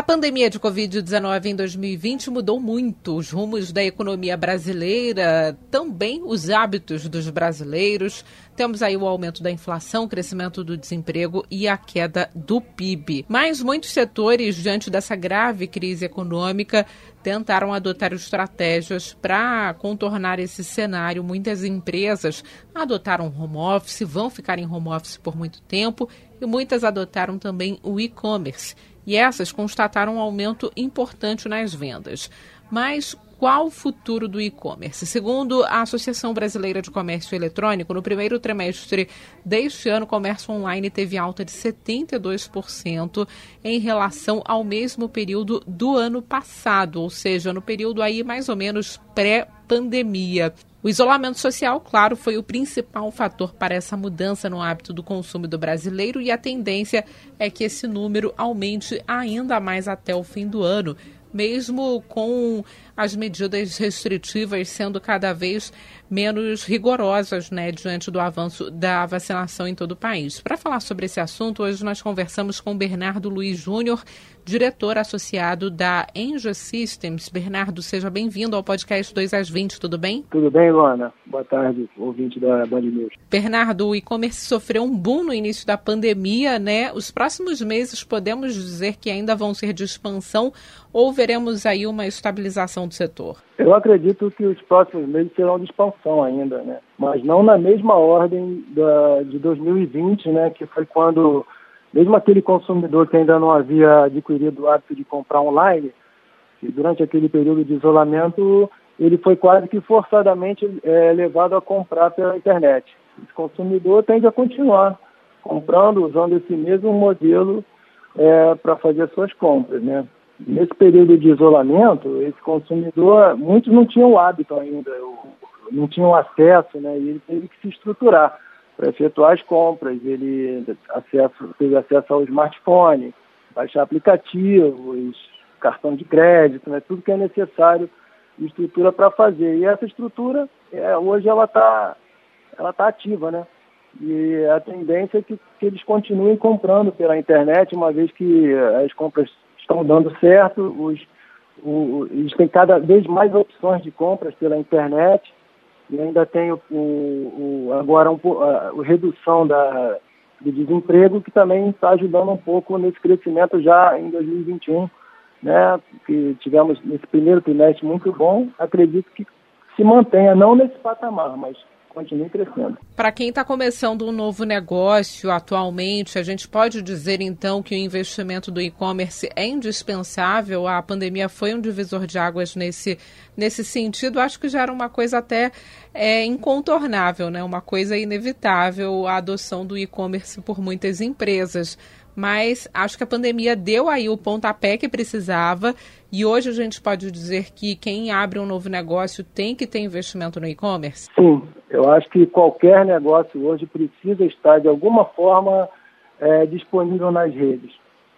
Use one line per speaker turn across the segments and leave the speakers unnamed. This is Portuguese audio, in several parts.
A pandemia de Covid-19 em 2020 mudou muito os rumos da economia brasileira, também os hábitos dos brasileiros. Temos aí o aumento da inflação, o crescimento do desemprego e a queda do PIB. Mas muitos setores, diante dessa grave crise econômica, tentaram adotar estratégias para contornar esse cenário. Muitas empresas adotaram home office, vão ficar em home office por muito tempo e muitas adotaram também o e-commerce e essas constataram um aumento importante nas vendas. Mas qual o futuro do e-commerce? Segundo a Associação Brasileira de Comércio Eletrônico, no primeiro trimestre deste ano, o comércio online teve alta de 72% em relação ao mesmo período do ano passado, ou seja, no período aí mais ou menos pré-pandemia. O isolamento social, claro, foi o principal fator para essa mudança no hábito do consumo do brasileiro e a tendência é que esse número aumente ainda mais até o fim do ano, mesmo com as medidas restritivas sendo cada vez menos rigorosas né, diante do avanço da vacinação em todo o país. Para falar sobre esse assunto, hoje nós conversamos com Bernardo Luiz Júnior, diretor associado da Enja Systems. Bernardo, seja bem-vindo ao podcast 2 às 20, tudo bem?
Tudo bem, Luana. Boa tarde, ouvinte da Band News.
Bernardo, o e-commerce sofreu um boom no início da pandemia, né? Os próximos meses podemos dizer que ainda vão ser de expansão ou veremos aí uma estabilização do setor?
Eu acredito que os próximos meses serão de expansão ainda, né? Mas não na mesma ordem da, de 2020, né? Que foi quando mesmo aquele consumidor que ainda não havia adquirido o hábito de comprar online, durante aquele período de isolamento, ele foi quase que forçadamente é, levado a comprar pela internet. Esse consumidor tende a continuar comprando, usando esse mesmo modelo é, para fazer suas compras, né? Nesse período de isolamento, esse consumidor, muitos não tinham hábito ainda, não tinham acesso, né? E ele teve que se estruturar para efetuar as compras. Ele acesso, teve acesso ao smartphone, baixar aplicativos, cartão de crédito, né? tudo que é necessário de estrutura para fazer. E essa estrutura, é, hoje, ela está ela tá ativa, né? E a tendência é que, que eles continuem comprando pela internet, uma vez que as compras estão dando certo, os, o, eles têm cada vez mais opções de compras pela internet, e ainda tem o, o, o agora um, a, a, redução da, do desemprego, que também está ajudando um pouco nesse crescimento já em 2021, né, que tivemos nesse primeiro trimestre muito bom, acredito que se mantenha, não nesse patamar, mas continue crescendo.
Para quem está começando um novo negócio atualmente, a gente pode dizer então que o investimento do e-commerce é indispensável? A pandemia foi um divisor de águas nesse, nesse sentido. Acho que já era uma coisa até é, incontornável, né? uma coisa inevitável a adoção do e-commerce por muitas empresas mas acho que a pandemia deu aí o pontapé que precisava e hoje a gente pode dizer que quem abre um novo negócio tem que ter investimento no e-commerce?
Sim, eu acho que qualquer negócio hoje precisa estar de alguma forma é, disponível nas redes.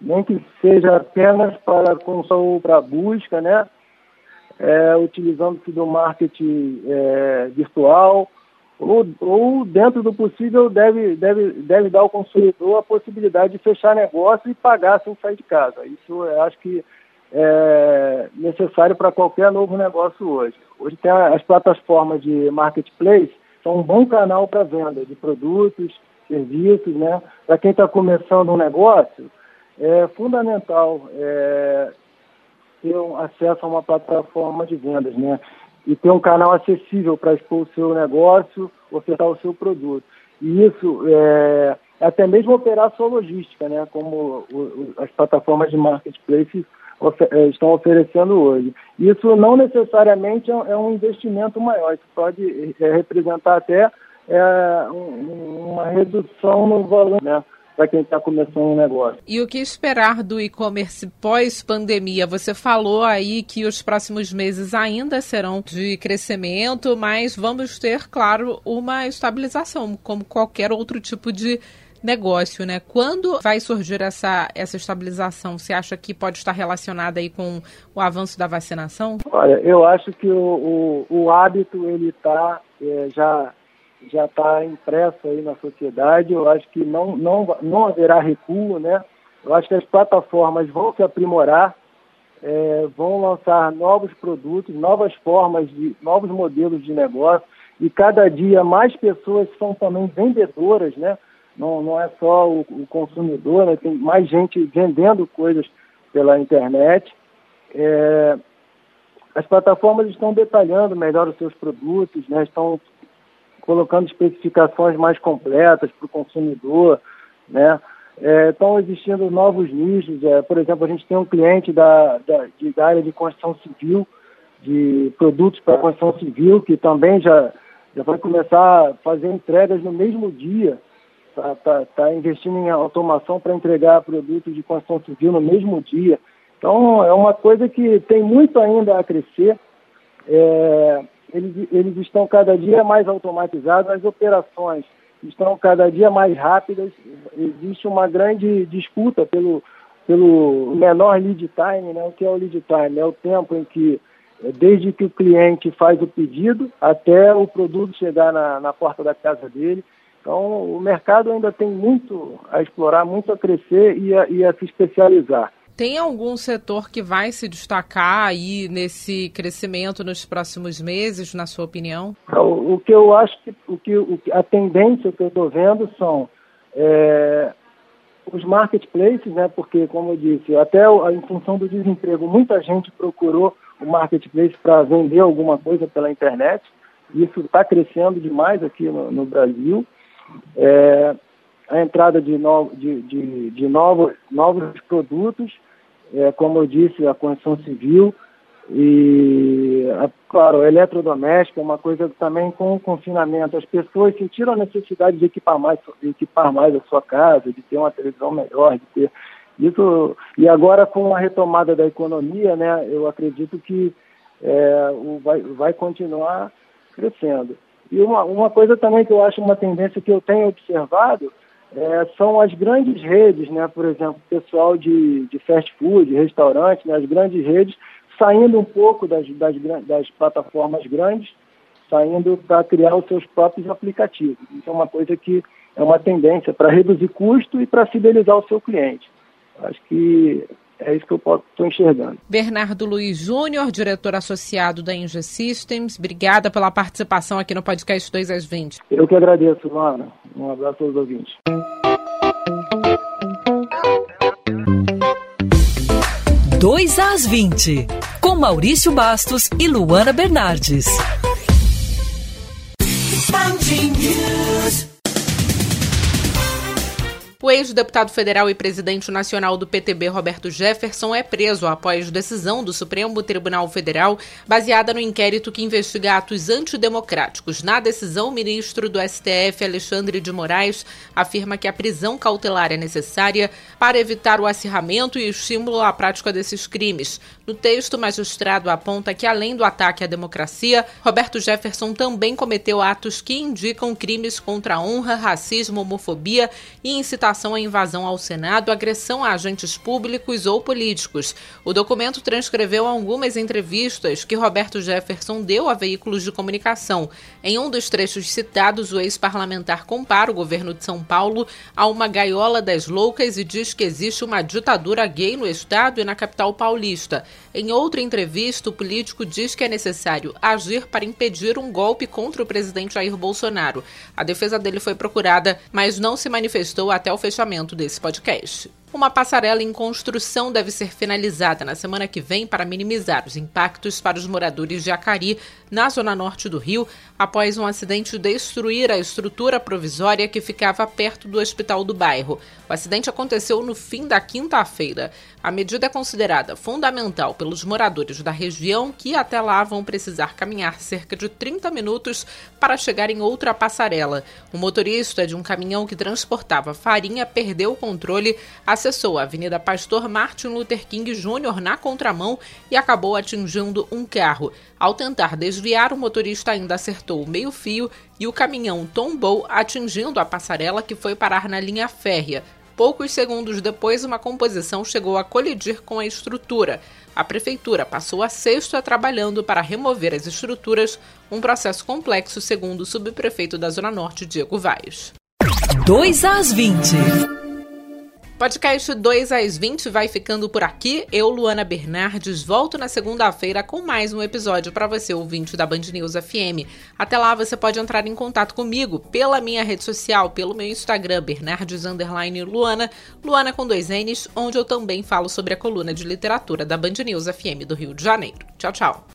Nem que seja apenas para para busca, né? É, utilizando-se do marketing é, virtual, ou, ou, dentro do possível, deve, deve, deve dar ao consumidor a possibilidade de fechar negócio e pagar sem sair de casa. Isso eu acho que é necessário para qualquer novo negócio hoje. Hoje tem as plataformas de marketplace, são um bom canal para venda de produtos, serviços, né? Para quem está começando um negócio, é fundamental é, ter um acesso a uma plataforma de vendas, né? E ter um canal acessível para expor o seu negócio, ofertar o seu produto. E isso é, até mesmo operar a sua logística, né, como o, as plataformas de marketplace ofer é, estão oferecendo hoje. Isso não necessariamente é, é um investimento maior, isso pode é, representar até é, um, uma redução no valor, né? Para quem está começando um negócio.
E o que esperar do e-commerce pós-pandemia? Você falou aí que os próximos meses ainda serão de crescimento, mas vamos ter, claro, uma estabilização, como qualquer outro tipo de negócio, né? Quando vai surgir essa, essa estabilização? Você acha que pode estar relacionada aí com o avanço da vacinação?
Olha, eu acho que o, o, o hábito ele está é, já já está impresso aí na sociedade. Eu acho que não, não, não haverá recuo, né? Eu acho que as plataformas vão se aprimorar, é, vão lançar novos produtos, novas formas, de, novos modelos de negócio e cada dia mais pessoas são também vendedoras, né? Não, não é só o, o consumidor, né? tem mais gente vendendo coisas pela internet. É, as plataformas estão detalhando melhor os seus produtos, né? estão colocando especificações mais completas para o consumidor, né? É, estão existindo novos nichos, é, por exemplo, a gente tem um cliente da, da, de, da área de construção civil, de produtos para construção civil, que também já, já vai começar a fazer entregas no mesmo dia, está tá, tá investindo em automação para entregar produtos de construção civil no mesmo dia. Então, é uma coisa que tem muito ainda a crescer. É, eles, eles estão cada dia mais automatizados, as operações estão cada dia mais rápidas. Existe uma grande disputa pelo, pelo menor lead time, né? O que é o lead time? É o tempo em que, desde que o cliente faz o pedido até o produto chegar na, na porta da casa dele. Então, o mercado ainda tem muito a explorar, muito a crescer e a, e a se especializar.
Tem algum setor que vai se destacar aí nesse crescimento nos próximos meses, na sua opinião?
O, o que eu acho que, o que a tendência que eu estou vendo são é, os marketplaces, né? Porque, como eu disse, até em função do desemprego, muita gente procurou o marketplace para vender alguma coisa pela internet. Isso está crescendo demais aqui no, no Brasil. É, a entrada de, no, de, de, de novos, novos produtos é, como eu disse, a construção civil e, a, claro, a eletrodoméstica é uma coisa também com o confinamento. As pessoas sentiram a necessidade de equipar mais, de equipar mais a sua casa, de ter uma televisão melhor, de ter isso. E agora com a retomada da economia, né, eu acredito que é, o, vai, vai continuar crescendo. E uma, uma coisa também que eu acho uma tendência que eu tenho observado é, são as grandes redes, né? por exemplo, pessoal de, de fast food, restaurante, né? as grandes redes, saindo um pouco das, das, das plataformas grandes, saindo para criar os seus próprios aplicativos. Isso é uma coisa que é uma tendência para reduzir custo e para fidelizar o seu cliente. Acho que é isso que eu estou enxergando.
Bernardo Luiz Júnior, diretor associado da Inge Systems, obrigada pela participação aqui no podcast 2 às 20.
Eu que agradeço, Luana. Um abraço aos ouvintes.
2 às 20, com Maurício Bastos e Luana Bernardes.
O ex-deputado federal e presidente nacional do PTB, Roberto Jefferson, é preso após decisão do Supremo Tribunal Federal baseada no inquérito que investiga atos antidemocráticos. Na decisão, o ministro do STF, Alexandre de Moraes, afirma que a prisão cautelar é necessária para evitar o acirramento e estímulo à prática desses crimes. No texto, o magistrado aponta que, além do ataque à democracia, Roberto Jefferson também cometeu atos que indicam crimes contra a honra, racismo, homofobia e incitação à invasão ao Senado, agressão a agentes públicos ou políticos. O documento transcreveu algumas entrevistas que Roberto Jefferson deu a veículos de comunicação. Em um dos trechos citados, o ex-parlamentar compara o governo de São Paulo a uma gaiola das loucas e diz que existe uma ditadura gay no estado e na capital paulista. Em outra entrevista, o político diz que é necessário agir para impedir um golpe contra o presidente Jair Bolsonaro. A defesa dele foi procurada, mas não se manifestou até o fechamento desse podcast. Uma passarela em construção deve ser finalizada na semana que vem para minimizar os impactos para os moradores de Acari, na zona norte do Rio, após um acidente destruir a estrutura provisória que ficava perto do hospital do bairro. O acidente aconteceu no fim da quinta-feira. A medida é considerada fundamental pelos moradores da região que até lá vão precisar caminhar cerca de 30 minutos para chegar em outra passarela. O motorista de um caminhão que transportava farinha perdeu o controle, acessou a Avenida Pastor Martin Luther King Jr. na contramão e acabou atingindo um carro. Ao tentar desviar, o motorista ainda acertou o meio-fio e o caminhão tombou, atingindo a passarela que foi parar na linha férrea. Poucos segundos depois, uma composição chegou a colidir com a estrutura. A prefeitura passou a sexta trabalhando para remover as estruturas, um processo complexo, segundo o subprefeito da Zona Norte, Diego Vaz.
2 às 20.
Podcast 2 às 20 vai ficando por aqui. Eu, Luana Bernardes, volto na segunda-feira com mais um episódio para você, ouvinte da Band News FM. Até lá você pode entrar em contato comigo pela minha rede social, pelo meu Instagram, Bernardes Luana, Luana com dois N's, onde eu também falo sobre a coluna de literatura da Band News FM do Rio de Janeiro. Tchau, tchau.